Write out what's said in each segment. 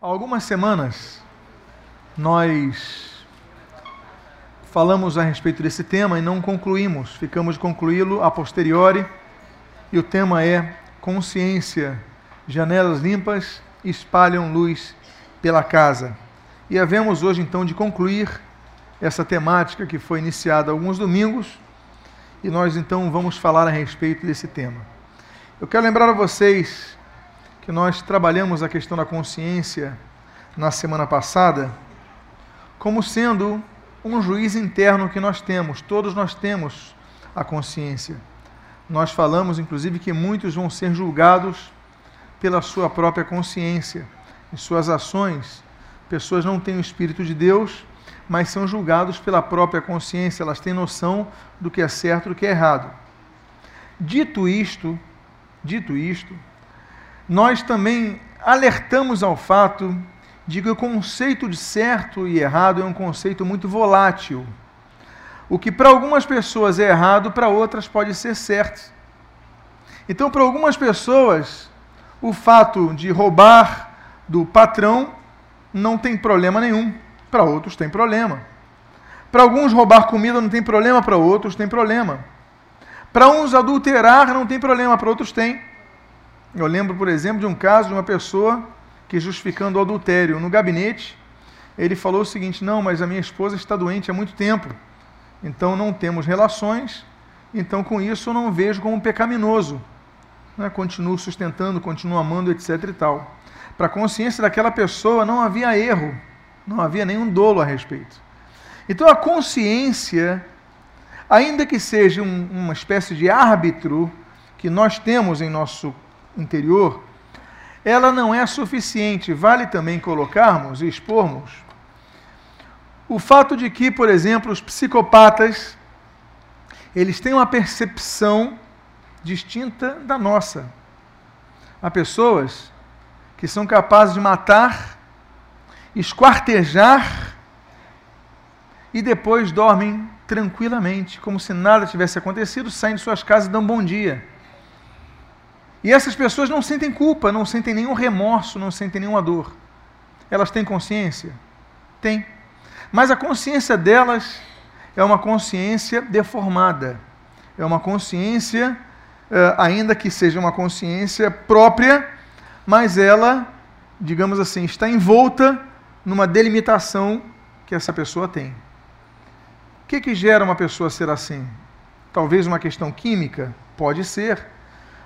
Há algumas semanas nós falamos a respeito desse tema e não concluímos, ficamos de concluí-lo a posteriori, e o tema é consciência, janelas limpas espalham luz pela casa. E havemos hoje então de concluir essa temática que foi iniciada alguns domingos, e nós então vamos falar a respeito desse tema. Eu quero lembrar a vocês que nós trabalhamos a questão da consciência na semana passada como sendo um juiz interno que nós temos, todos nós temos a consciência. Nós falamos, inclusive, que muitos vão ser julgados pela sua própria consciência, em suas ações. Pessoas não têm o Espírito de Deus, mas são julgados pela própria consciência, elas têm noção do que é certo e do que é errado. Dito isto, dito isto, nós também alertamos ao fato de que o conceito de certo e errado é um conceito muito volátil. O que para algumas pessoas é errado, para outras pode ser certo. Então, para algumas pessoas, o fato de roubar do patrão não tem problema nenhum, para outros tem problema. Para alguns, roubar comida não tem problema, para outros tem problema. Para uns, adulterar não tem problema, para outros tem. Eu lembro, por exemplo, de um caso de uma pessoa que, justificando o adultério no gabinete, ele falou o seguinte: Não, mas a minha esposa está doente há muito tempo, então não temos relações, então com isso eu não vejo como pecaminoso. Né? Continuo sustentando, continuo amando, etc. e tal. Para a consciência daquela pessoa não havia erro, não havia nenhum dolo a respeito. Então a consciência, ainda que seja um, uma espécie de árbitro que nós temos em nosso interior, ela não é suficiente. Vale também colocarmos e expormos o fato de que, por exemplo, os psicopatas eles têm uma percepção distinta da nossa. Há pessoas que são capazes de matar, esquartejar e depois dormem tranquilamente, como se nada tivesse acontecido, saem de suas casas e dão bom dia. E essas pessoas não sentem culpa, não sentem nenhum remorso, não sentem nenhuma dor. Elas têm consciência? Têm. Mas a consciência delas é uma consciência deformada. É uma consciência, eh, ainda que seja uma consciência própria, mas ela, digamos assim, está envolta numa delimitação que essa pessoa tem. O que, que gera uma pessoa ser assim? Talvez uma questão química? Pode ser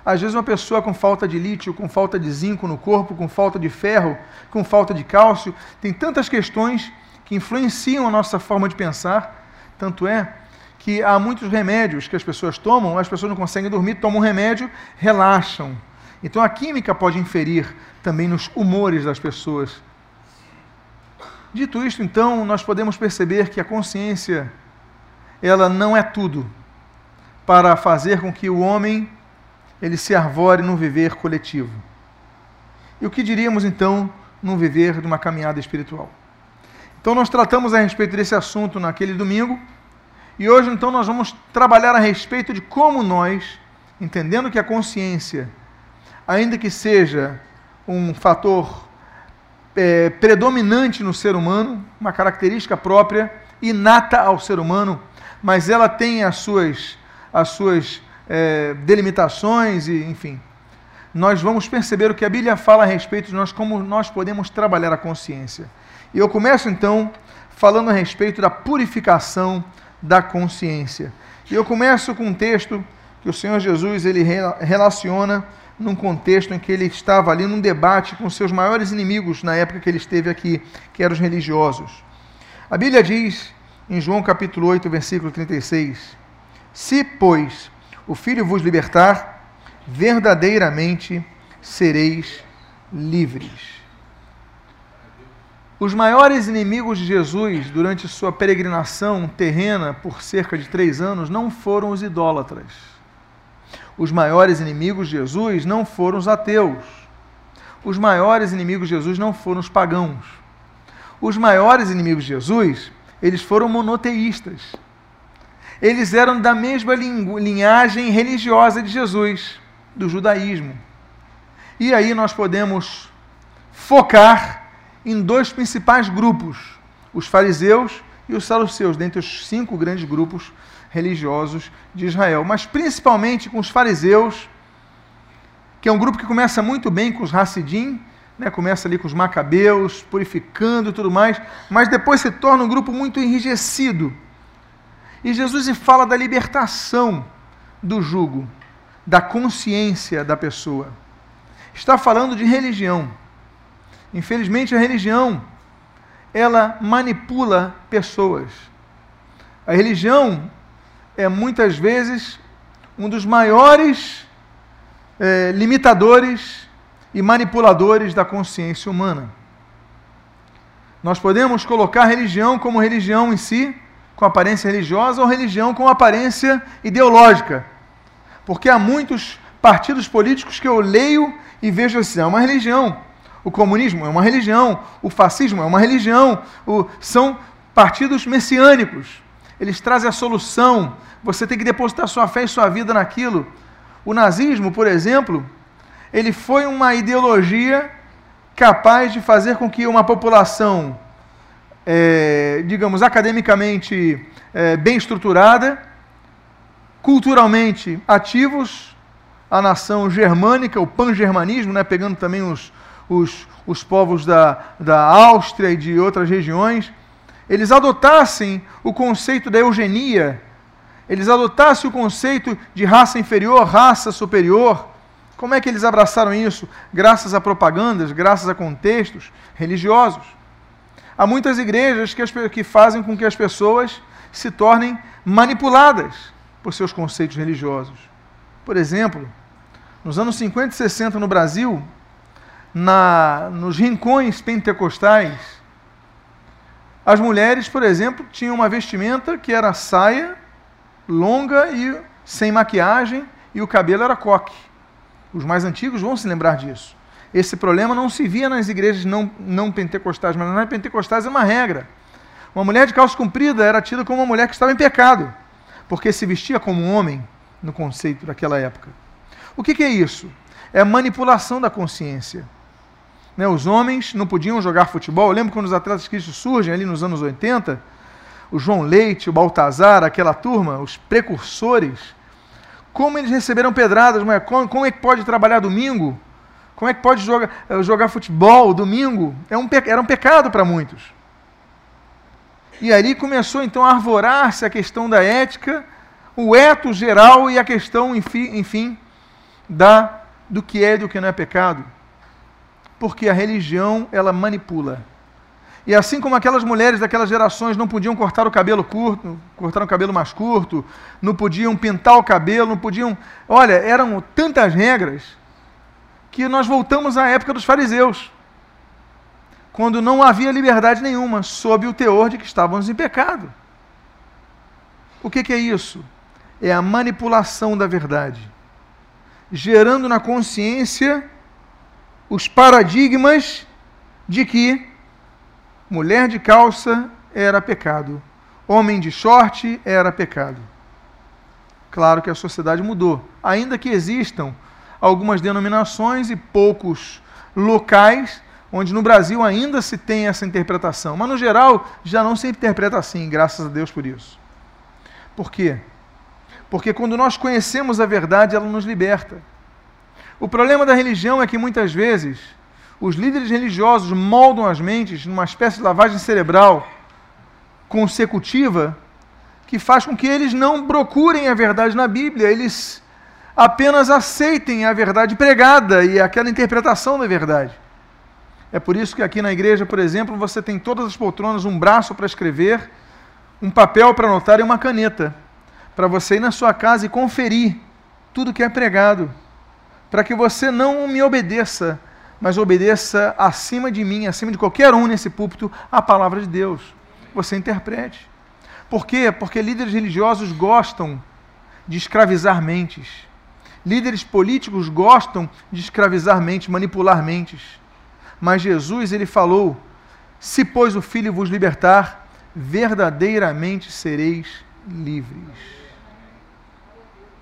às vezes, uma pessoa com falta de lítio, com falta de zinco no corpo, com falta de ferro, com falta de cálcio, tem tantas questões que influenciam a nossa forma de pensar. Tanto é que há muitos remédios que as pessoas tomam, as pessoas não conseguem dormir, tomam um remédio, relaxam. Então a química pode inferir também nos humores das pessoas. Dito isto, então, nós podemos perceber que a consciência ela não é tudo para fazer com que o homem ele se arvore num viver coletivo. E o que diríamos então num viver de uma caminhada espiritual? Então nós tratamos a respeito desse assunto naquele domingo, e hoje então nós vamos trabalhar a respeito de como nós, entendendo que a consciência, ainda que seja um fator é, predominante no ser humano, uma característica própria, inata ao ser humano, mas ela tem as suas, as suas é, delimitações e, enfim, nós vamos perceber o que a Bíblia fala a respeito de nós, como nós podemos trabalhar a consciência. E eu começo então falando a respeito da purificação da consciência. E eu começo com um texto que o Senhor Jesus ele relaciona num contexto em que ele estava ali num debate com seus maiores inimigos na época que ele esteve aqui, que eram os religiosos. A Bíblia diz em João capítulo 8, versículo 36: Se, pois, o Filho vos libertar, verdadeiramente sereis livres. Os maiores inimigos de Jesus durante sua peregrinação terrena por cerca de três anos não foram os idólatras. Os maiores inimigos de Jesus não foram os ateus. Os maiores inimigos de Jesus não foram os pagãos. Os maiores inimigos de Jesus, eles foram monoteístas eles eram da mesma linhagem religiosa de Jesus, do judaísmo. E aí nós podemos focar em dois principais grupos: os fariseus e os saduceus, dentre os cinco grandes grupos religiosos de Israel. Mas principalmente com os fariseus, que é um grupo que começa muito bem com os Hassidim, né, começa ali com os macabeus, purificando e tudo mais, mas depois se torna um grupo muito enrijecido. E Jesus fala da libertação do jugo, da consciência da pessoa. Está falando de religião. Infelizmente, a religião ela manipula pessoas. A religião é muitas vezes um dos maiores é, limitadores e manipuladores da consciência humana. Nós podemos colocar religião como religião em si, com aparência religiosa, ou religião com aparência ideológica. Porque há muitos partidos políticos que eu leio e vejo assim, é uma religião. O comunismo é uma religião, o fascismo é uma religião, o, são partidos messiânicos. Eles trazem a solução. Você tem que depositar sua fé e sua vida naquilo. O nazismo, por exemplo, ele foi uma ideologia capaz de fazer com que uma população, é, digamos, academicamente é, bem estruturada, culturalmente ativos, a nação germânica, o pan-germanismo, né, pegando também os, os, os povos da, da Áustria e de outras regiões, eles adotassem o conceito da eugenia, eles adotassem o conceito de raça inferior, raça superior, como é que eles abraçaram isso? Graças a propagandas, graças a contextos religiosos. Há muitas igrejas que, as, que fazem com que as pessoas se tornem manipuladas por seus conceitos religiosos. Por exemplo, nos anos 50 e 60 no Brasil, na, nos rincões pentecostais, as mulheres, por exemplo, tinham uma vestimenta que era saia longa e sem maquiagem e o cabelo era coque. Os mais antigos vão se lembrar disso. Esse problema não se via nas igrejas não, não pentecostais, mas nas pentecostais é uma regra. Uma mulher de calça comprida era tida como uma mulher que estava em pecado, porque se vestia como um homem no conceito daquela época. O que, que é isso? É manipulação da consciência. Né, os homens não podiam jogar futebol. Eu lembro quando os atletas cristos surgem ali nos anos 80, o João Leite, o Baltazar, aquela turma, os precursores, como eles receberam pedradas, como, como é que pode trabalhar domingo? Como é que pode jogar, eh, jogar futebol domingo? É um, era um pecado para muitos. E ali começou então a arvorar-se a questão da ética, o eto geral e a questão, enfim, enfim da, do que é e do que não é pecado. Porque a religião, ela manipula. E assim como aquelas mulheres daquelas gerações não podiam cortar o cabelo curto, cortar o cabelo mais curto, não podiam pintar o cabelo, não podiam. Olha, eram tantas regras que nós voltamos à época dos fariseus, quando não havia liberdade nenhuma, sob o teor de que estávamos em pecado. O que, que é isso? É a manipulação da verdade, gerando na consciência os paradigmas de que mulher de calça era pecado, homem de short era pecado. Claro que a sociedade mudou, ainda que existam algumas denominações e poucos locais onde no Brasil ainda se tem essa interpretação, mas no geral já não se interpreta assim, graças a Deus por isso. Por quê? Porque quando nós conhecemos a verdade, ela nos liberta. O problema da religião é que muitas vezes os líderes religiosos moldam as mentes numa espécie de lavagem cerebral consecutiva que faz com que eles não procurem a verdade na Bíblia, eles apenas aceitem a verdade pregada e aquela interpretação da verdade. É por isso que aqui na igreja, por exemplo, você tem todas as poltronas, um braço para escrever, um papel para anotar e uma caneta, para você ir na sua casa e conferir tudo que é pregado, para que você não me obedeça mas obedeça acima de mim, acima de qualquer um nesse púlpito, a palavra de Deus. Você interprete. Por quê? Porque líderes religiosos gostam de escravizar mentes. Líderes políticos gostam de escravizar mentes, manipular mentes. Mas Jesus, ele falou: Se, pois, o Filho vos libertar, verdadeiramente sereis livres.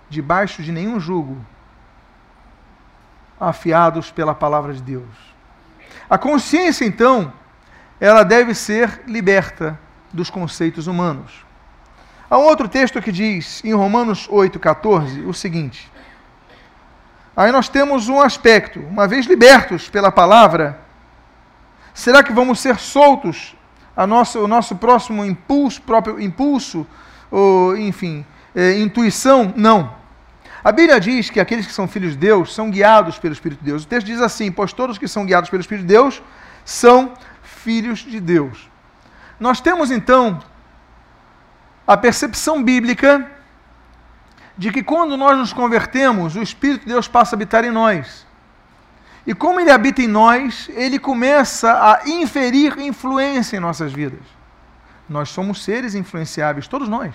Debaixo de nenhum jugo afiados pela palavra de Deus. A consciência, então, ela deve ser liberta dos conceitos humanos. Há um outro texto que diz, em Romanos 8,14, o seguinte: Aí nós temos um aspecto, uma vez libertos pela palavra, será que vamos ser soltos a nossa, o nosso próximo impulso, próprio impulso, ou, enfim, é, intuição? Não. A Bíblia diz que aqueles que são filhos de Deus são guiados pelo Espírito de Deus. O texto diz assim: Pois todos que são guiados pelo Espírito de Deus são filhos de Deus. Nós temos então a percepção bíblica de que quando nós nos convertemos, o Espírito de Deus passa a habitar em nós. E como ele habita em nós, ele começa a inferir influência em nossas vidas. Nós somos seres influenciáveis, todos nós.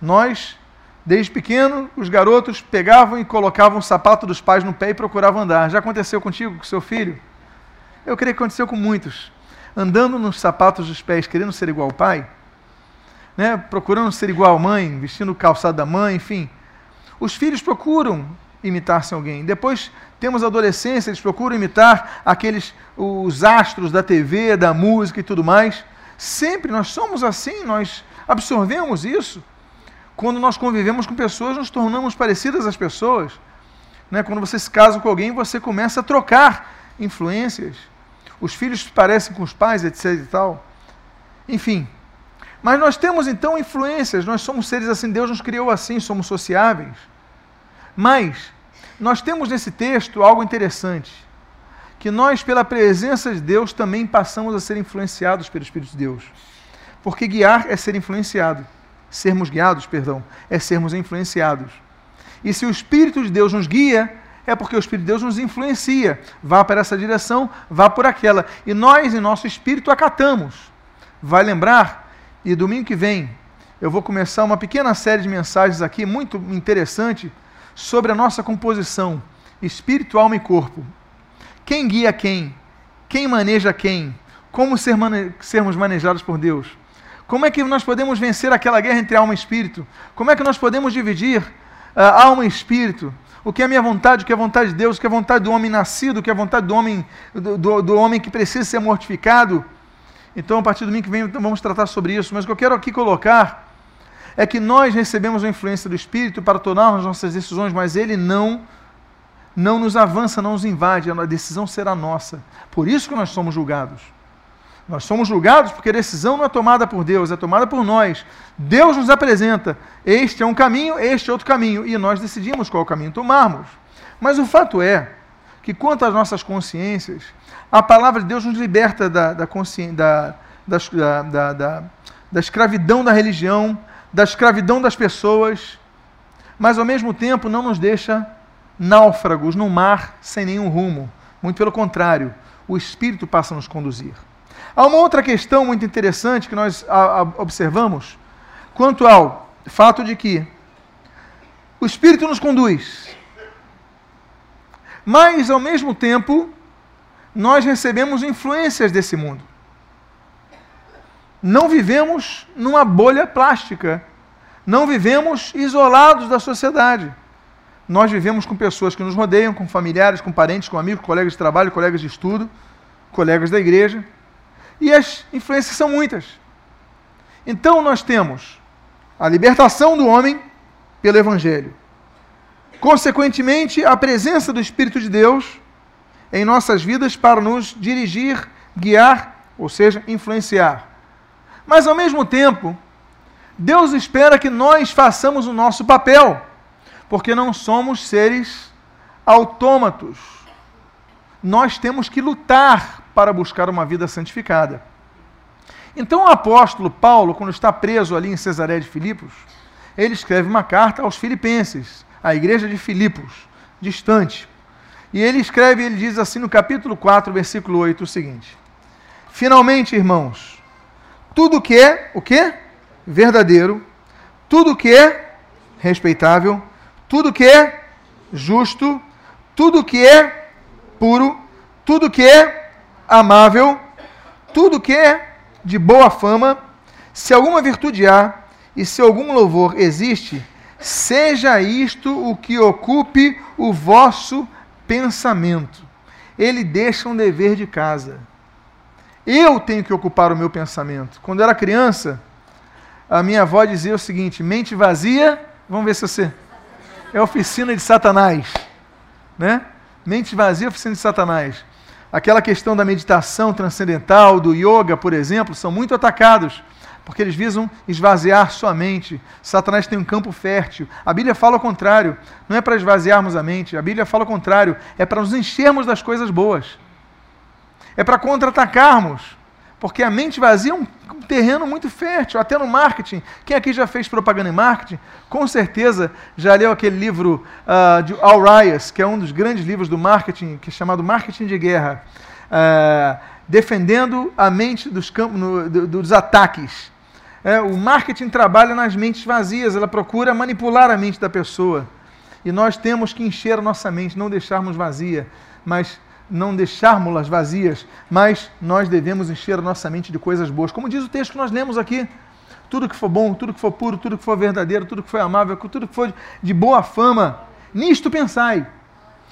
Nós, desde pequeno, os garotos pegavam e colocavam o sapato dos pais no pé e procuravam andar. Já aconteceu contigo, com seu filho? Eu creio que aconteceu com muitos. Andando nos sapatos dos pés, querendo ser igual ao pai, né, procurando ser igual à mãe, vestindo o calçado da mãe, enfim. Os filhos procuram imitar-se alguém. Depois temos a adolescência, eles procuram imitar aqueles os astros da TV, da música e tudo mais. Sempre nós somos assim, nós absorvemos isso. Quando nós convivemos com pessoas, nos tornamos parecidas às pessoas. Né? Quando você se casa com alguém, você começa a trocar influências. Os filhos parecem com os pais, etc e tal. Enfim, mas nós temos então influências, nós somos seres assim, Deus nos criou assim, somos sociáveis. Mas nós temos nesse texto algo interessante, que nós, pela presença de Deus, também passamos a ser influenciados pelo Espírito de Deus. Porque guiar é ser influenciado. Sermos guiados, perdão, é sermos influenciados. E se o Espírito de Deus nos guia, é porque o Espírito de Deus nos influencia. Vá para essa direção, vá por aquela. E nós, em nosso espírito, acatamos. Vai lembrar e domingo que vem eu vou começar uma pequena série de mensagens aqui, muito interessante, sobre a nossa composição, espírito, alma e corpo. Quem guia quem? Quem maneja quem? Como ser mane sermos manejados por Deus? Como é que nós podemos vencer aquela guerra entre alma e espírito? Como é que nós podemos dividir uh, alma e espírito? O que é a minha vontade, o que é a vontade de Deus, o que é a vontade do homem nascido, o que é a vontade do homem, do, do, do homem que precisa ser mortificado? Então, a partir do domingo que vem, então, vamos tratar sobre isso. Mas o que eu quero aqui colocar é que nós recebemos a influência do Espírito para tomarmos nossas decisões, mas ele não não nos avança, não nos invade, a decisão será nossa. Por isso que nós somos julgados. Nós somos julgados porque a decisão não é tomada por Deus, é tomada por nós. Deus nos apresenta: este é um caminho, este é outro caminho, e nós decidimos qual caminho tomarmos. Mas o fato é que, quanto às nossas consciências, a palavra de Deus nos liberta da, da, da, da, da, da escravidão da religião, da escravidão das pessoas, mas ao mesmo tempo não nos deixa náufragos no mar sem nenhum rumo. Muito pelo contrário, o Espírito passa a nos conduzir. Há uma outra questão muito interessante que nós observamos quanto ao fato de que o Espírito nos conduz, mas ao mesmo tempo nós recebemos influências desse mundo. Não vivemos numa bolha plástica. Não vivemos isolados da sociedade. Nós vivemos com pessoas que nos rodeiam, com familiares, com parentes, com amigos, colegas de trabalho, colegas de estudo, colegas da igreja. E as influências são muitas. Então nós temos a libertação do homem pelo Evangelho. Consequentemente, a presença do Espírito de Deus em nossas vidas para nos dirigir, guiar, ou seja, influenciar. Mas ao mesmo tempo, Deus espera que nós façamos o nosso papel, porque não somos seres autômatos. Nós temos que lutar para buscar uma vida santificada. Então o apóstolo Paulo, quando está preso ali em Cesaré de Filipos, ele escreve uma carta aos filipenses, à igreja de Filipos, distante. E ele escreve, ele diz assim no capítulo 4, versículo 8, o seguinte: Finalmente, irmãos, tudo que é o que? Verdadeiro, tudo que é respeitável, tudo que é justo, tudo que é puro, tudo que é amável, tudo que é de boa fama, se alguma virtude há e se algum louvor existe, seja isto o que ocupe o vosso pensamento. Ele deixa um dever de casa. Eu tenho que ocupar o meu pensamento. Quando eu era criança, a minha avó dizia o seguinte: mente vazia, vamos ver se você. É oficina de Satanás. Né? Mente vazia, oficina de Satanás. Aquela questão da meditação transcendental, do yoga, por exemplo, são muito atacados porque eles visam esvaziar sua mente. Satanás tem um campo fértil. A Bíblia fala o contrário. Não é para esvaziarmos a mente. A Bíblia fala o contrário. É para nos enchermos das coisas boas. É para contra-atacarmos. Porque a mente vazia é um terreno muito fértil, até no marketing. Quem aqui já fez propaganda em marketing, com certeza já leu aquele livro uh, de Al Rias, que é um dos grandes livros do marketing, que é chamado Marketing de Guerra, uh, defendendo a mente dos, no, dos ataques. É, o marketing trabalha nas mentes vazias, ela procura manipular a mente da pessoa. E nós temos que encher a nossa mente, não deixarmos vazia, mas não deixarmos-las vazias, mas nós devemos encher a nossa mente de coisas boas. Como diz o texto que nós lemos aqui, tudo que for bom, tudo que for puro, tudo que for verdadeiro, tudo que for amável, tudo que for de boa fama, nisto pensai.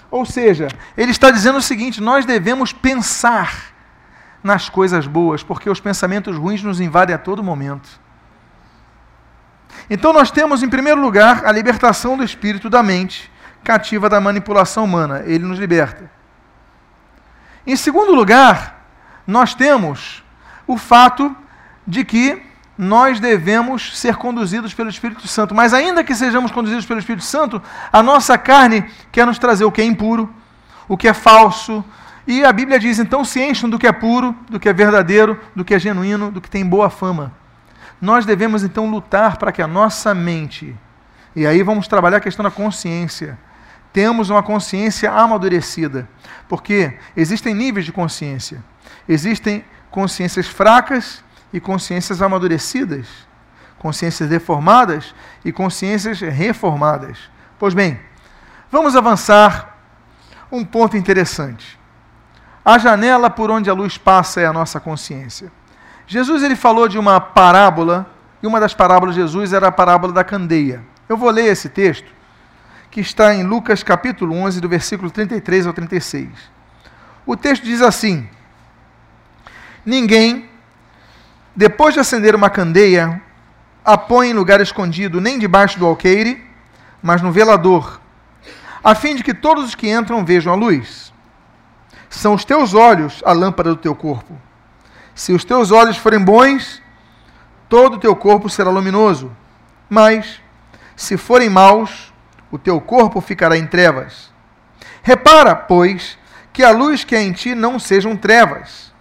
Ou seja, ele está dizendo o seguinte: nós devemos pensar nas coisas boas, porque os pensamentos ruins nos invadem a todo momento. Então nós temos, em primeiro lugar, a libertação do espírito da mente cativa da manipulação humana. Ele nos liberta. Em segundo lugar, nós temos o fato de que nós devemos ser conduzidos pelo Espírito Santo. Mas ainda que sejamos conduzidos pelo Espírito Santo, a nossa carne quer nos trazer o que é impuro, o que é falso. E a Bíblia diz: então se enchem do que é puro, do que é verdadeiro, do que é genuíno, do que tem boa fama. Nós devemos então lutar para que a nossa mente, e aí vamos trabalhar a questão da consciência, temos uma consciência amadurecida, porque existem níveis de consciência. Existem consciências fracas e consciências amadurecidas, consciências deformadas e consciências reformadas. Pois bem, vamos avançar um ponto interessante. A janela por onde a luz passa é a nossa consciência. Jesus ele falou de uma parábola, e uma das parábolas de Jesus era a parábola da candeia. Eu vou ler esse texto, que está em Lucas capítulo 11, do versículo 33 ao 36. O texto diz assim: Ninguém, depois de acender uma candeia, a põe em lugar escondido, nem debaixo do alqueire, mas no velador, a fim de que todos os que entram vejam a luz. São os teus olhos a lâmpada do teu corpo. Se os teus olhos forem bons, todo o teu corpo será luminoso. Mas, se forem maus, o teu corpo ficará em trevas. Repara, pois, que a luz que é em ti não sejam trevas.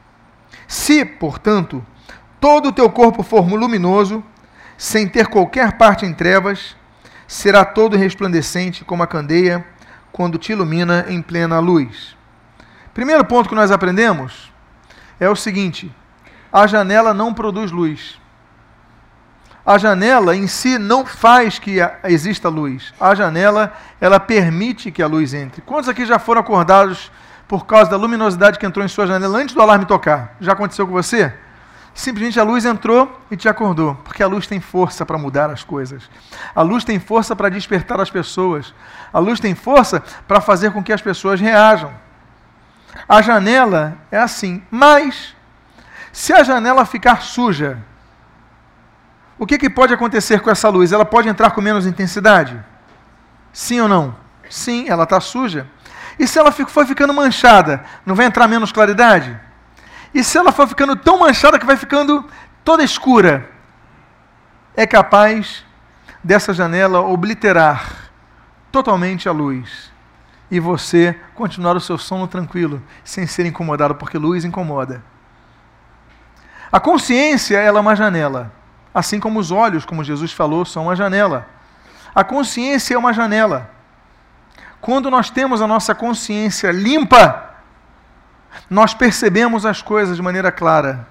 Se, portanto, todo o teu corpo for luminoso, sem ter qualquer parte em trevas, será todo resplandecente como a candeia quando te ilumina em plena luz. Primeiro ponto que nós aprendemos é o seguinte: a janela não produz luz. A janela em si não faz que exista luz. A janela, ela permite que a luz entre. Quantos aqui já foram acordados por causa da luminosidade que entrou em sua janela antes do alarme tocar? Já aconteceu com você? Simplesmente a luz entrou e te acordou, porque a luz tem força para mudar as coisas. A luz tem força para despertar as pessoas. A luz tem força para fazer com que as pessoas reajam. A janela é assim, mas se a janela ficar suja, o que, que pode acontecer com essa luz? Ela pode entrar com menos intensidade? Sim ou não? Sim, ela está suja. E se ela for ficando manchada, não vai entrar menos claridade? E se ela for ficando tão manchada que vai ficando toda escura, é capaz dessa janela obliterar totalmente a luz e você continuar o seu sono tranquilo, sem ser incomodado, porque luz incomoda. A consciência ela é uma janela, assim como os olhos, como Jesus falou, são uma janela. A consciência é uma janela. Quando nós temos a nossa consciência limpa, nós percebemos as coisas de maneira clara.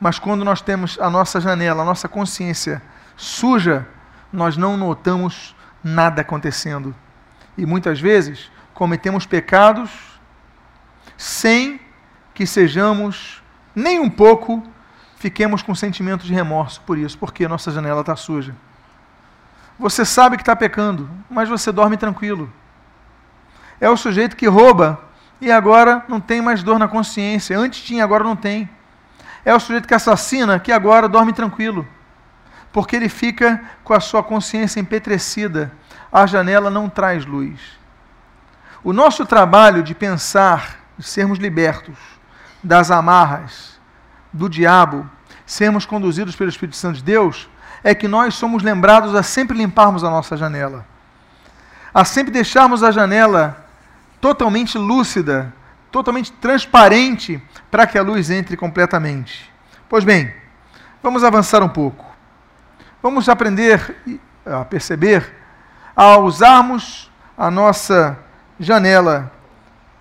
Mas quando nós temos a nossa janela, a nossa consciência suja, nós não notamos nada acontecendo. E muitas vezes cometemos pecados sem que sejamos nem um pouco fiquemos com sentimento de remorso por isso, porque nossa janela está suja. Você sabe que está pecando, mas você dorme tranquilo. É o sujeito que rouba e agora não tem mais dor na consciência. Antes tinha, agora não tem. É o sujeito que assassina que agora dorme tranquilo, porque ele fica com a sua consciência empetrecida. A janela não traz luz. O nosso trabalho de pensar, de sermos libertos das amarras do diabo, sermos conduzidos pelo Espírito Santo de Deus, é que nós somos lembrados a sempre limparmos a nossa janela, a sempre deixarmos a janela totalmente lúcida, totalmente transparente, para que a luz entre completamente. Pois bem, vamos avançar um pouco. Vamos aprender a perceber, a usarmos a nossa janela,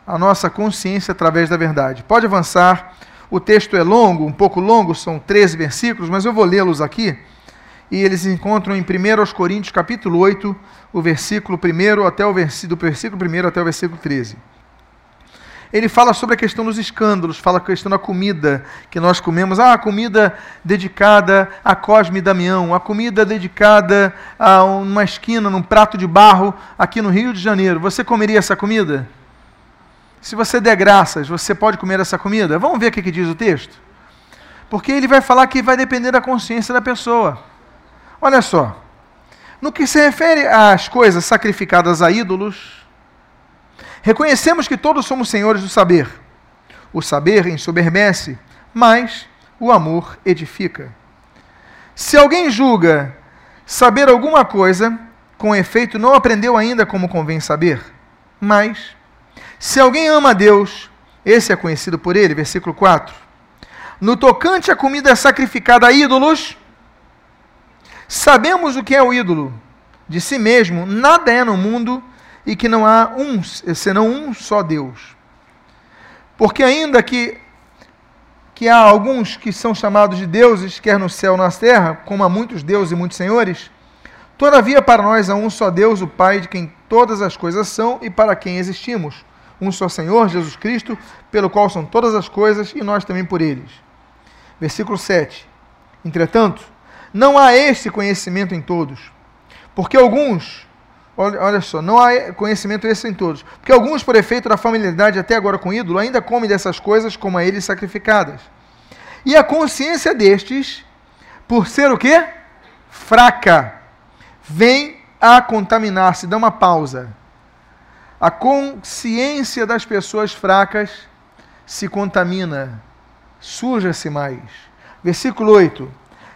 a nossa consciência através da verdade. Pode avançar. O texto é longo, um pouco longo, são 13 versículos, mas eu vou lê-los aqui. E eles encontram em 1 Coríntios, capítulo 8, o versículo 1 até o do versículo 1 até o versículo 13 ele fala sobre a questão dos escândalos, fala a questão da comida que nós comemos. Ah, a comida dedicada a Cosme e Damião, a comida dedicada a uma esquina, num prato de barro aqui no Rio de Janeiro. Você comeria essa comida? Se você der graças, você pode comer essa comida? Vamos ver o que, que diz o texto? Porque ele vai falar que vai depender da consciência da pessoa. Olha só. No que se refere às coisas sacrificadas a ídolos, Reconhecemos que todos somos senhores do saber. O saber ensoberbece, mas o amor edifica. Se alguém julga saber alguma coisa, com efeito não aprendeu ainda como convém saber. Mas, se alguém ama a Deus, esse é conhecido por ele, versículo 4. No tocante à comida sacrificada a ídolos, sabemos o que é o ídolo. De si mesmo, nada é no mundo e que não há um, senão um só Deus. Porque ainda que, que há alguns que são chamados de deuses, quer no céu na terra, como há muitos deuses e muitos senhores, todavia para nós há um só Deus, o Pai, de quem todas as coisas são e para quem existimos. Um só Senhor, Jesus Cristo, pelo qual são todas as coisas e nós também por eles. Versículo 7. Entretanto, não há este conhecimento em todos, porque alguns Olha, olha só, não há conhecimento esse em todos. Porque alguns, por efeito da familiaridade até agora com o ídolo, ainda comem dessas coisas como a eles sacrificadas. E a consciência destes, por ser o quê? Fraca, vem a contaminar-se. Dá uma pausa. A consciência das pessoas fracas se contamina, suja-se mais. Versículo 8.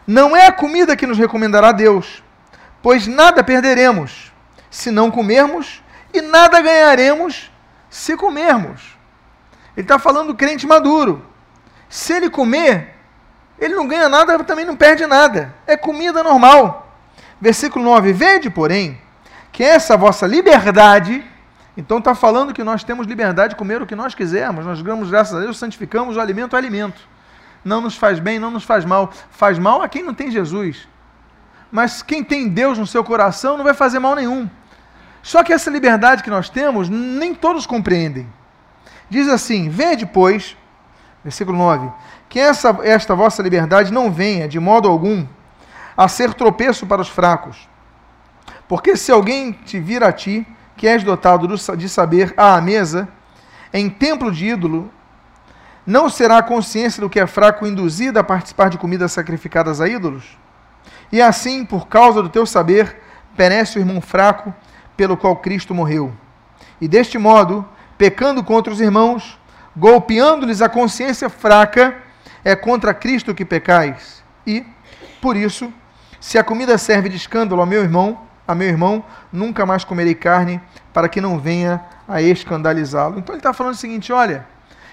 Não é a comida que nos recomendará Deus, pois nada perderemos se não comermos, e nada ganharemos se comermos. Ele está falando do crente maduro. Se ele comer, ele não ganha nada, também não perde nada. É comida normal. Versículo 9: Vede, porém, que essa vossa liberdade. Então está falando que nós temos liberdade de comer o que nós quisermos. Nós damos graças a Deus, santificamos o alimento o alimento. Não nos faz bem, não nos faz mal. Faz mal a quem não tem Jesus. Mas quem tem Deus no seu coração não vai fazer mal nenhum. Só que essa liberdade que nós temos, nem todos compreendem. Diz assim: Vede, pois, versículo 9, que essa, esta vossa liberdade não venha, de modo algum, a ser tropeço para os fracos. Porque se alguém te vir a ti, que és dotado de saber à mesa, em templo de ídolo, não será a consciência do que é fraco induzida a participar de comidas sacrificadas a ídolos? E assim, por causa do teu saber, perece o irmão fraco pelo qual Cristo morreu. E deste modo, pecando contra os irmãos, golpeando-lhes a consciência fraca, é contra Cristo que pecais. E, por isso, se a comida serve de escândalo ao meu irmão, a meu irmão, nunca mais comerei carne, para que não venha a escandalizá-lo. Então ele está falando o seguinte: olha,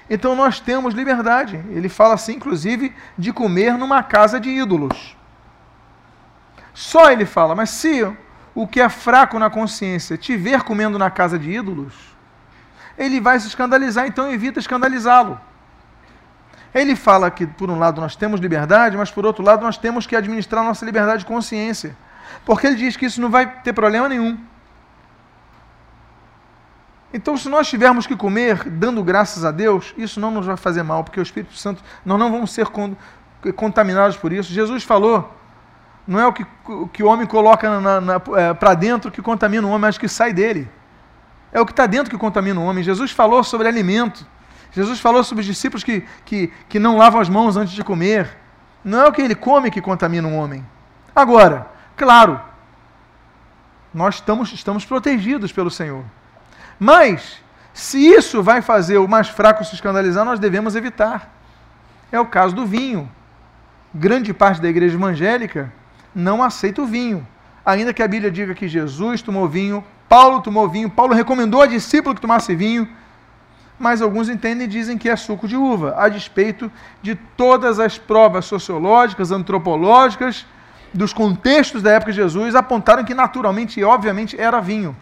então nós temos liberdade. Ele fala assim, inclusive, de comer numa casa de ídolos. Só ele fala, mas se o que é fraco na consciência te ver comendo na casa de ídolos, ele vai se escandalizar, então evita escandalizá-lo. Ele fala que, por um lado, nós temos liberdade, mas, por outro lado, nós temos que administrar nossa liberdade de consciência. Porque ele diz que isso não vai ter problema nenhum. Então, se nós tivermos que comer dando graças a Deus, isso não nos vai fazer mal, porque o Espírito Santo, nós não vamos ser contaminados por isso. Jesus falou não é o que, o, que o homem coloca é, para dentro que contamina o homem, mas que sai dele. É o que está dentro que contamina o homem. Jesus falou sobre alimento. Jesus falou sobre os discípulos que, que, que não lavam as mãos antes de comer. Não é o que ele come que contamina um homem. Agora, claro, nós estamos, estamos protegidos pelo Senhor. Mas, se isso vai fazer o mais fraco se escandalizar, nós devemos evitar. É o caso do vinho. Grande parte da igreja evangélica não aceita o vinho. Ainda que a Bíblia diga que Jesus tomou vinho, Paulo tomou vinho, Paulo recomendou a discípulo que tomasse vinho mas alguns entendem e dizem que é suco de uva, a despeito de todas as provas sociológicas, antropológicas, dos contextos da época de Jesus, apontaram que naturalmente e obviamente era vinho.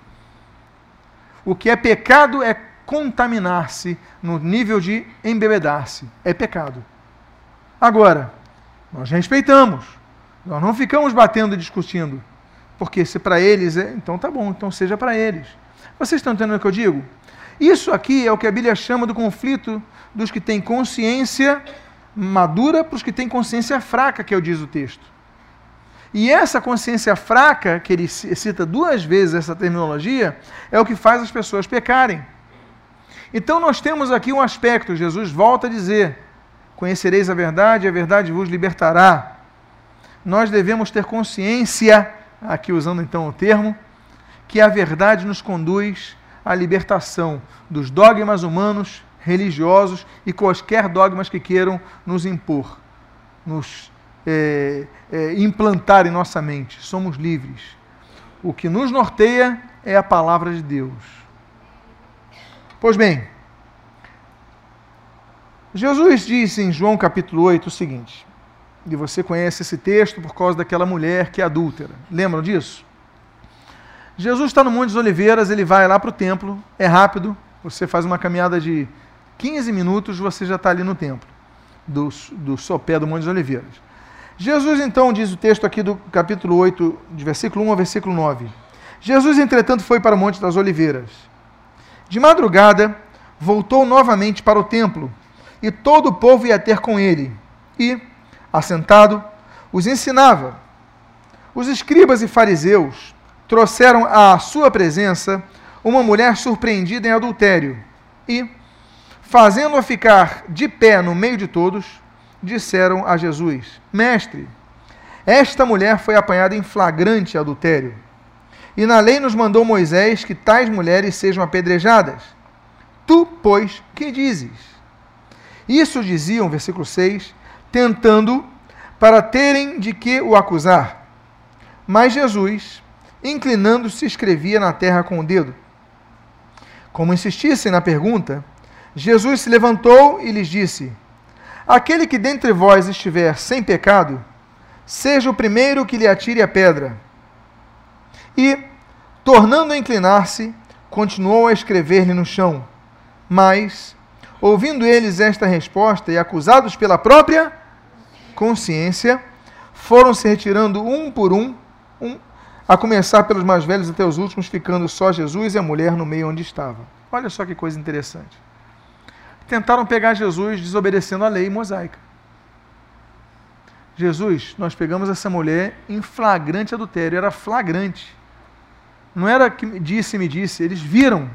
O que é pecado é contaminar-se no nível de embebedar-se. É pecado. Agora, nós respeitamos. Nós não ficamos batendo e discutindo. Porque se para eles é, então tá bom, então seja para eles. Vocês estão entendendo o que eu digo? Isso aqui é o que a Bíblia chama do conflito dos que têm consciência madura para os que têm consciência fraca, que é o diz o texto. E essa consciência fraca, que ele cita duas vezes essa terminologia, é o que faz as pessoas pecarem. Então nós temos aqui um aspecto, Jesus volta a dizer: Conhecereis a verdade, a verdade vos libertará. Nós devemos ter consciência, aqui usando então o termo, que a verdade nos conduz a libertação dos dogmas humanos, religiosos e quaisquer dogmas que queiram nos impor, nos é, é, implantar em nossa mente. Somos livres. O que nos norteia é a palavra de Deus. Pois bem, Jesus disse em João capítulo 8 o seguinte, e você conhece esse texto por causa daquela mulher que é adúltera. Lembram disso? Jesus está no Monte das Oliveiras, ele vai lá para o templo, é rápido, você faz uma caminhada de 15 minutos, você já está ali no templo, do, do sopé do Monte das Oliveiras. Jesus, então, diz o texto aqui do capítulo 8, de versículo 1 ao versículo 9. Jesus, entretanto, foi para o Monte das Oliveiras. De madrugada, voltou novamente para o templo, e todo o povo ia ter com ele. E, assentado, os ensinava. Os escribas e fariseus trouxeram à sua presença uma mulher surpreendida em adultério e, fazendo-a ficar de pé no meio de todos, disseram a Jesus: Mestre, esta mulher foi apanhada em flagrante adultério. E na lei nos mandou Moisés que tais mulheres sejam apedrejadas. Tu, pois, que dizes? Isso diziam, versículo 6, tentando para terem de que o acusar. Mas Jesus, inclinando-se, escrevia na terra com o dedo. Como insistissem na pergunta, Jesus se levantou e lhes disse: Aquele que dentre vós estiver sem pecado, seja o primeiro que lhe atire a pedra. E, tornando a inclinar-se, continuou a escrever-lhe no chão. Mas, ouvindo eles esta resposta e acusados pela própria consciência, foram se retirando um por um, um a começar pelos mais velhos até os últimos, ficando só Jesus e a mulher no meio onde estava. Olha só que coisa interessante. Tentaram pegar Jesus desobedecendo a lei mosaica. Jesus, nós pegamos essa mulher em flagrante adultério, era flagrante. Não era que disse me disse, eles viram,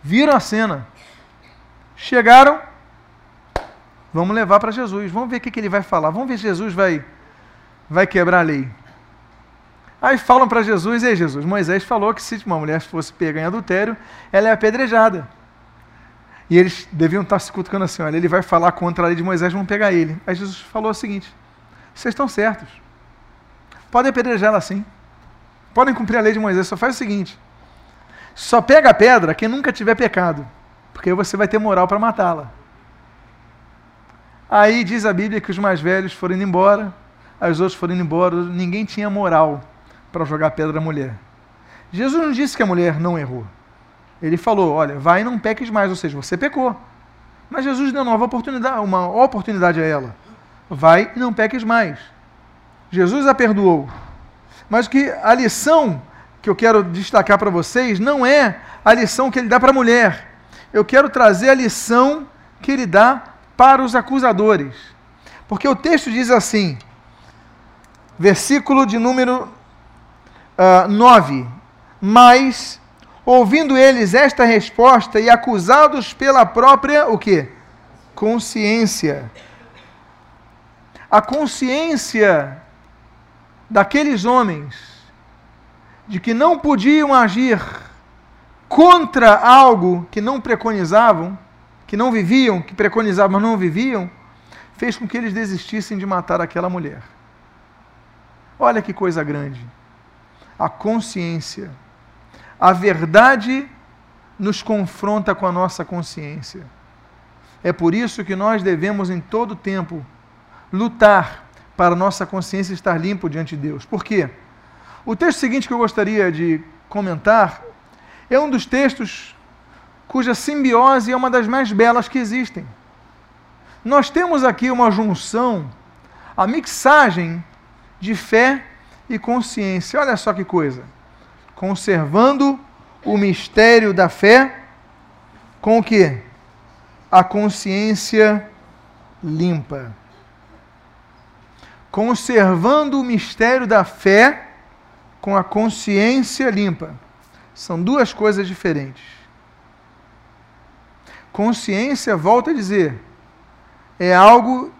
viram a cena. Chegaram, vamos levar para Jesus, vamos ver o que, que ele vai falar, vamos ver se Jesus vai, vai quebrar a lei. Aí falam para Jesus, ei Jesus, Moisés falou que se uma mulher fosse pega em adultério, ela é apedrejada. E eles deviam estar se cutucando assim, olha, ele vai falar contra a lei de Moisés, vão pegar ele. Aí Jesus falou o seguinte, vocês estão certos. Podem apedrejá-la assim. Podem cumprir a lei de Moisés, só faz o seguinte, só pega a pedra quem nunca tiver pecado, porque você vai ter moral para matá-la. Aí diz a Bíblia que os mais velhos foram indo embora, os outros foram indo embora, ninguém tinha moral para jogar pedra na mulher. Jesus não disse que a mulher não errou. Ele falou: olha, vai e não peques mais, ou seja, você pecou. Mas Jesus deu nova oportunidade, uma oportunidade a ela. Vai e não peques mais. Jesus a perdoou. Mas que a lição que eu quero destacar para vocês não é a lição que ele dá para a mulher. Eu quero trazer a lição que ele dá para os acusadores. Porque o texto diz assim, versículo de número uh, ah, 9. Mas, ouvindo eles esta resposta e acusados pela própria o quê? Consciência. A consciência daqueles homens de que não podiam agir contra algo que não preconizavam, que não viviam, que preconizavam, mas não viviam, fez com que eles desistissem de matar aquela mulher. Olha que coisa grande. A consciência. A verdade nos confronta com a nossa consciência. É por isso que nós devemos, em todo tempo, lutar para a nossa consciência estar limpa diante de Deus. Por quê? O texto seguinte que eu gostaria de comentar é um dos textos cuja simbiose é uma das mais belas que existem. Nós temos aqui uma junção, a mixagem de fé e consciência. Olha só que coisa. Conservando o mistério da fé com o que? A consciência limpa. Conservando o mistério da fé com a consciência limpa. São duas coisas diferentes. Consciência, volta a dizer, é algo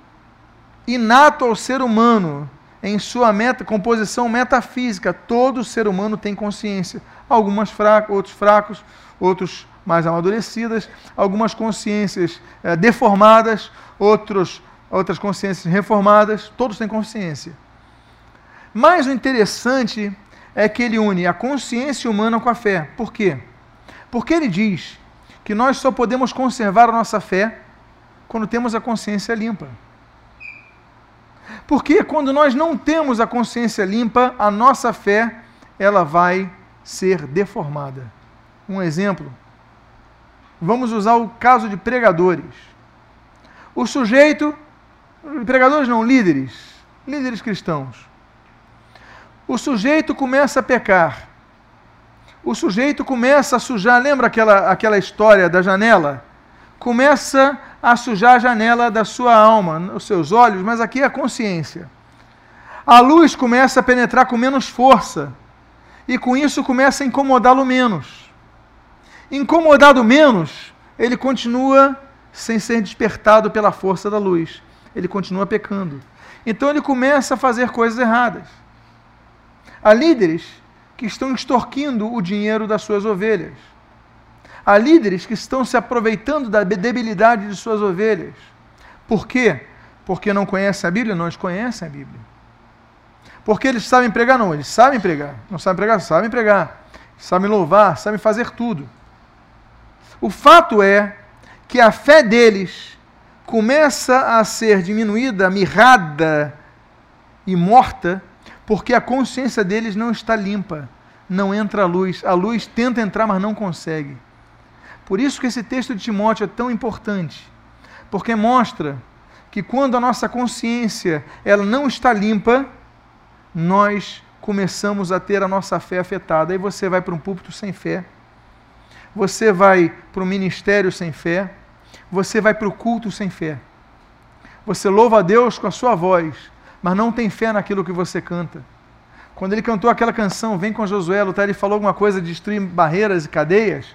inato ao ser humano, em sua meta, composição metafísica. Todo ser humano tem consciência. Algumas fracos, outros fracos, outros mais amadurecidas, algumas consciências é, deformadas, outros, outras consciências reformadas. Todos têm consciência. Mas o interessante é que ele une a consciência humana com a fé. Por quê? Porque ele diz que nós só podemos conservar a nossa fé quando temos a consciência limpa. Porque quando nós não temos a consciência limpa, a nossa fé ela vai ser deformada. Um exemplo. Vamos usar o caso de pregadores. O sujeito, pregadores não, líderes, líderes cristãos o sujeito começa a pecar. O sujeito começa a sujar, lembra aquela, aquela história da janela? Começa a sujar a janela da sua alma, os seus olhos, mas aqui é a consciência. A luz começa a penetrar com menos força, e com isso começa a incomodá-lo menos. Incomodado menos, ele continua sem ser despertado pela força da luz. Ele continua pecando. Então ele começa a fazer coisas erradas. Há líderes que estão extorquindo o dinheiro das suas ovelhas. Há líderes que estão se aproveitando da debilidade de suas ovelhas. Por quê? Porque não conhecem a Bíblia? Não, eles conhecem a Bíblia. Porque eles sabem pregar? Não, eles sabem pregar. Não sabem pregar? Sabem pregar. Sabem louvar, sabem fazer tudo. O fato é que a fé deles começa a ser diminuída, mirrada e morta porque a consciência deles não está limpa, não entra a luz. A luz tenta entrar, mas não consegue. Por isso que esse texto de Timóteo é tão importante, porque mostra que quando a nossa consciência ela não está limpa, nós começamos a ter a nossa fé afetada. Aí você vai para um púlpito sem fé, você vai para o ministério sem fé, você vai para o culto sem fé. Você louva a Deus com a sua voz, mas não tem fé naquilo que você canta. Quando ele cantou aquela canção, Vem com Josué ele falou alguma coisa de destruir barreiras e cadeias.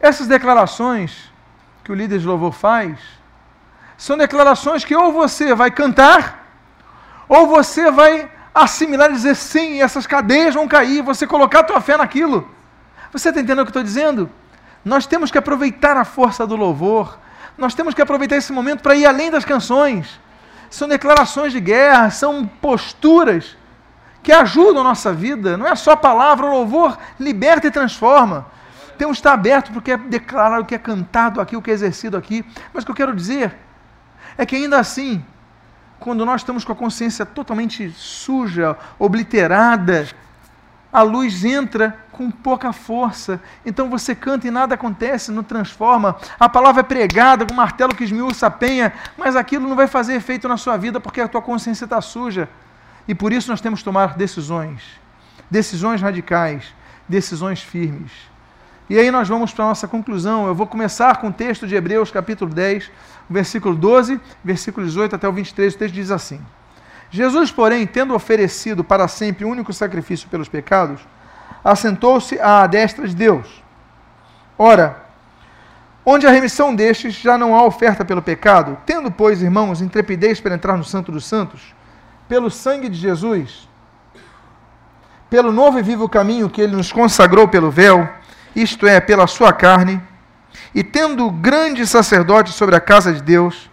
Essas declarações que o líder de louvor faz, são declarações que ou você vai cantar, ou você vai assimilar e dizer sim, essas cadeias vão cair, você colocar a tua fé naquilo. Você está entendendo o que estou dizendo? Nós temos que aproveitar a força do louvor, nós temos que aproveitar esse momento para ir além das canções são declarações de guerra, são posturas que ajudam a nossa vida. Não é só palavra, o louvor liberta e transforma. Temos que estar aberto porque é declarado o que é cantado aqui, o que é exercido aqui. Mas o que eu quero dizer é que ainda assim, quando nós estamos com a consciência totalmente suja, obliterada, a luz entra com pouca força. Então você canta e nada acontece, não transforma. A palavra é pregada com martelo que esmiuça a penha, mas aquilo não vai fazer efeito na sua vida porque a tua consciência está suja. E por isso nós temos que tomar decisões. Decisões radicais, decisões firmes. E aí nós vamos para a nossa conclusão. Eu vou começar com o texto de Hebreus, capítulo 10, versículo 12, versículo 18 até o 23. O texto diz assim: Jesus, porém, tendo oferecido para sempre o único sacrifício pelos pecados, assentou-se à destra de Deus. Ora, onde a remissão destes já não há oferta pelo pecado, tendo, pois, irmãos, intrepidez para entrar no Santo dos Santos, pelo sangue de Jesus, pelo novo e vivo caminho que ele nos consagrou pelo véu, isto é, pela sua carne, e tendo grande sacerdote sobre a casa de Deus,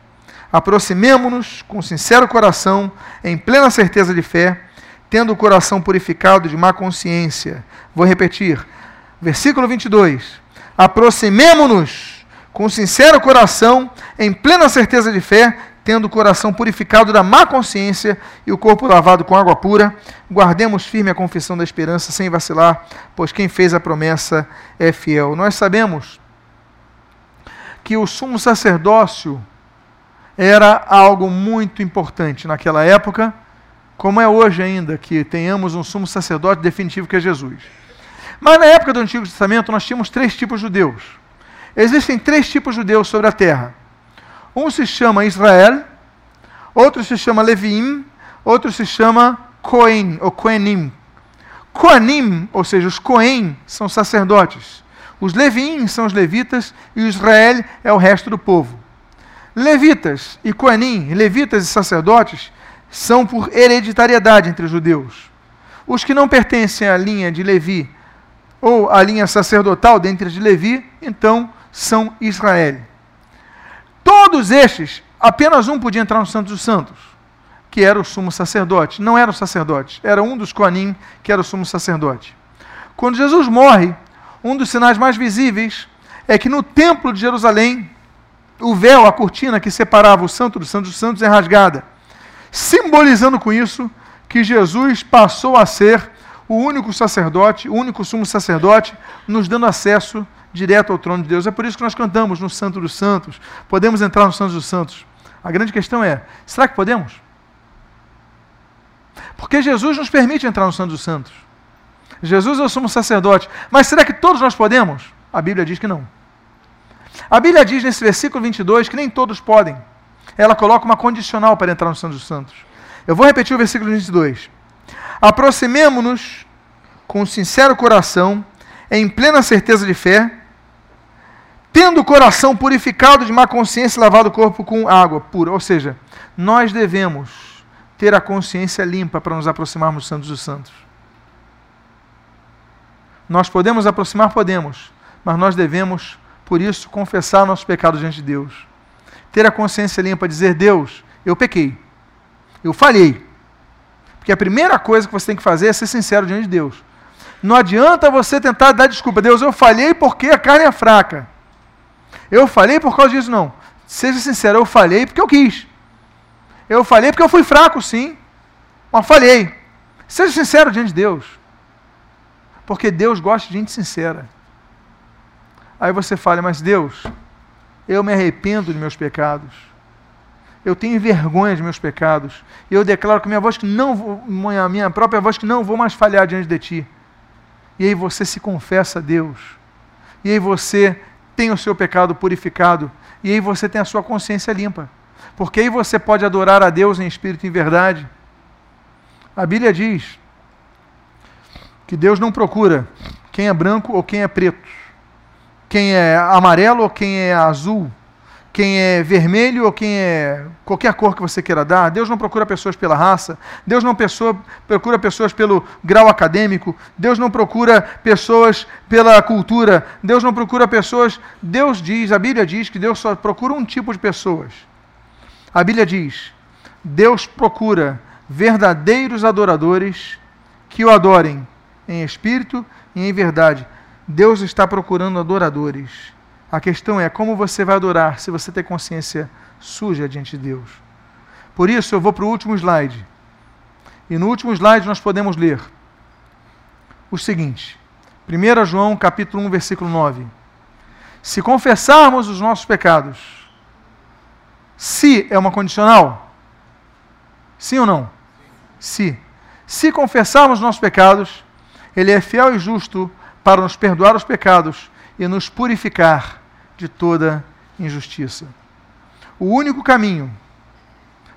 aproximemo-nos com sincero coração, em plena certeza de fé, tendo o coração purificado de má consciência. Vou repetir, versículo 22. Aproximemo-nos com sincero coração, em plena certeza de fé, tendo o coração purificado da má consciência e o corpo lavado com água pura, guardemos firme a confissão da esperança sem vacilar, pois quem fez a promessa é fiel. Nós sabemos que o sumo sacerdócio era algo muito importante naquela época, como é hoje ainda, que tenhamos um sumo sacerdote definitivo que é Jesus. Mas na época do Antigo Testamento nós tínhamos três tipos de judeus. Existem três tipos de judeus sobre a terra. Um se chama Israel, outro se chama Leviim, outro se chama Cohen, ou Coenim. Coanim, ou seja, os Cohen, são sacerdotes. Os Leviim são os levitas e Israel é o resto do povo. Levitas e Coanim, levitas e sacerdotes, são por hereditariedade entre os judeus. Os que não pertencem à linha de Levi ou à linha sacerdotal dentre de Levi, então são Israel. Todos estes, apenas um podia entrar no Santo dos Santos, que era o sumo sacerdote. Não era o sacerdote, era um dos Coanim que era o sumo sacerdote. Quando Jesus morre, um dos sinais mais visíveis é que no templo de Jerusalém, o véu, a cortina que separava o santo dos santos dos santos é rasgada, simbolizando com isso que Jesus passou a ser o único sacerdote, o único sumo sacerdote, nos dando acesso direto ao trono de Deus. É por isso que nós cantamos no Santo dos Santos. Podemos entrar no Santo dos Santos. A grande questão é: será que podemos? Porque Jesus nos permite entrar no Santo dos Santos. Jesus é o sumo sacerdote. Mas será que todos nós podemos? A Bíblia diz que não. A Bíblia diz nesse versículo 22 que nem todos podem. Ela coloca uma condicional para entrar no Santo dos Santos. Eu vou repetir o versículo 22. Aproximemo-nos com sincero coração, em plena certeza de fé, tendo o coração purificado de má consciência e lavado o corpo com água pura. Ou seja, nós devemos ter a consciência limpa para nos aproximarmos dos Santos dos Santos. Nós podemos aproximar? Podemos. Mas nós devemos, por isso, confessar nossos pecados diante de Deus. Ter a consciência limpa, dizer: Deus, eu pequei. Eu falhei. Porque a primeira coisa que você tem que fazer é ser sincero diante de Deus. Não adianta você tentar dar desculpa. Deus, eu falhei porque a carne é fraca. Eu falhei por causa disso, não. Seja sincero, eu falhei porque eu quis. Eu falhei porque eu fui fraco, sim. Mas falhei. Seja sincero diante de Deus. Porque Deus gosta de gente sincera. Aí você fala, mas Deus, eu me arrependo de meus pecados. Eu tenho vergonha de meus pecados. E eu declaro que minha voz que não vou, minha própria voz que não vou mais falhar diante de ti. E aí você se confessa a Deus. E aí você tem o seu pecado purificado. E aí você tem a sua consciência limpa. Porque aí você pode adorar a Deus em espírito e em verdade. A Bíblia diz que Deus não procura quem é branco ou quem é preto, quem é amarelo ou quem é azul, quem é vermelho ou quem é qualquer cor que você queira dar. Deus não procura pessoas pela raça, Deus não pessoa, procura pessoas pelo grau acadêmico, Deus não procura pessoas pela cultura, Deus não procura pessoas. Deus diz, a Bíblia diz que Deus só procura um tipo de pessoas. A Bíblia diz: Deus procura verdadeiros adoradores que o adorem em espírito e em verdade. Deus está procurando adoradores. A questão é como você vai adorar se você tem consciência suja diante de Deus. Por isso, eu vou para o último slide. E no último slide nós podemos ler o seguinte: 1 João capítulo 1, versículo 9. Se confessarmos os nossos pecados, se é uma condicional? Sim ou não? Se. Se confessarmos os nossos pecados, ele é fiel e justo para nos perdoar os pecados e nos purificar de toda injustiça. O único caminho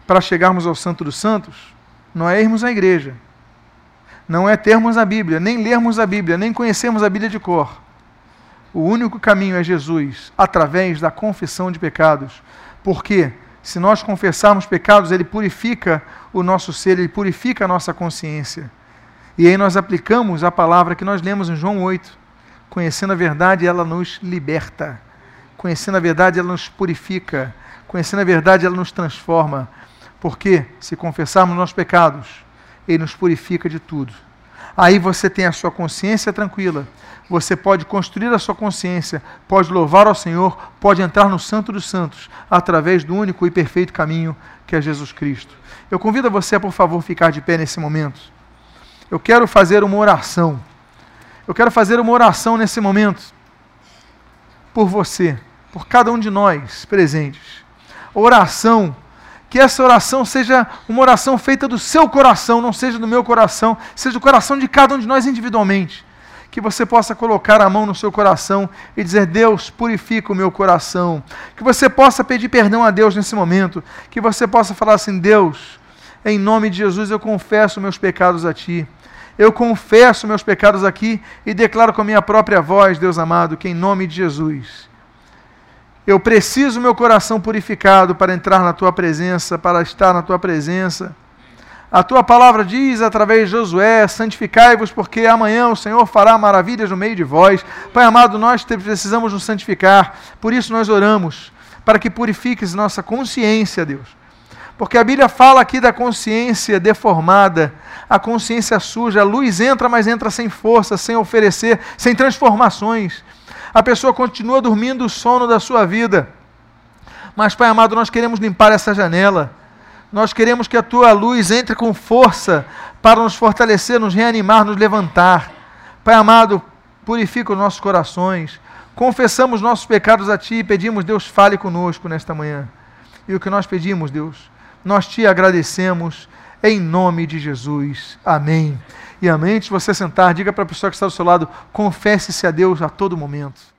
para chegarmos ao Santo dos Santos não é irmos à igreja, não é termos a Bíblia, nem lermos a Bíblia, nem conhecermos a Bíblia de cor. O único caminho é Jesus, através da confissão de pecados. Porque se nós confessarmos pecados, ele purifica o nosso ser, ele purifica a nossa consciência. E aí nós aplicamos a palavra que nós lemos em João 8. Conhecendo a verdade, ela nos liberta. Conhecendo a verdade, ela nos purifica. Conhecendo a verdade, ela nos transforma. Porque se confessarmos nossos pecados, ele nos purifica de tudo. Aí você tem a sua consciência tranquila. Você pode construir a sua consciência, pode louvar ao Senhor, pode entrar no Santo dos Santos, através do único e perfeito caminho que é Jesus Cristo. Eu convido você a, por favor, ficar de pé nesse momento. Eu quero fazer uma oração. Eu quero fazer uma oração nesse momento por você, por cada um de nós presentes. Oração que essa oração seja uma oração feita do seu coração, não seja do meu coração, seja do coração de cada um de nós individualmente. Que você possa colocar a mão no seu coração e dizer: Deus, purifica o meu coração. Que você possa pedir perdão a Deus nesse momento. Que você possa falar assim: Deus, em nome de Jesus eu confesso meus pecados a Ti. Eu confesso meus pecados aqui e declaro com a minha própria voz, Deus amado, que em nome de Jesus eu preciso meu coração purificado para entrar na tua presença, para estar na tua presença. A tua palavra diz através de Josué: santificai-vos, porque amanhã o Senhor fará maravilhas no meio de vós. Pai amado, nós precisamos nos santificar, por isso nós oramos, para que purifiques nossa consciência, Deus. Porque a Bíblia fala aqui da consciência deformada, a consciência suja, a luz entra, mas entra sem força, sem oferecer, sem transformações a pessoa continua dormindo o sono da sua vida. Mas, Pai amado, nós queremos limpar essa janela. Nós queremos que a tua luz entre com força para nos fortalecer, nos reanimar, nos levantar. Pai amado, purifica os nossos corações. Confessamos nossos pecados a Ti e pedimos, Deus, fale conosco nesta manhã. E o que nós pedimos, Deus, nós te agradecemos em nome de Jesus. Amém e amém. Se você sentar, diga para a pessoa que está do seu lado, confesse-se a Deus a todo momento.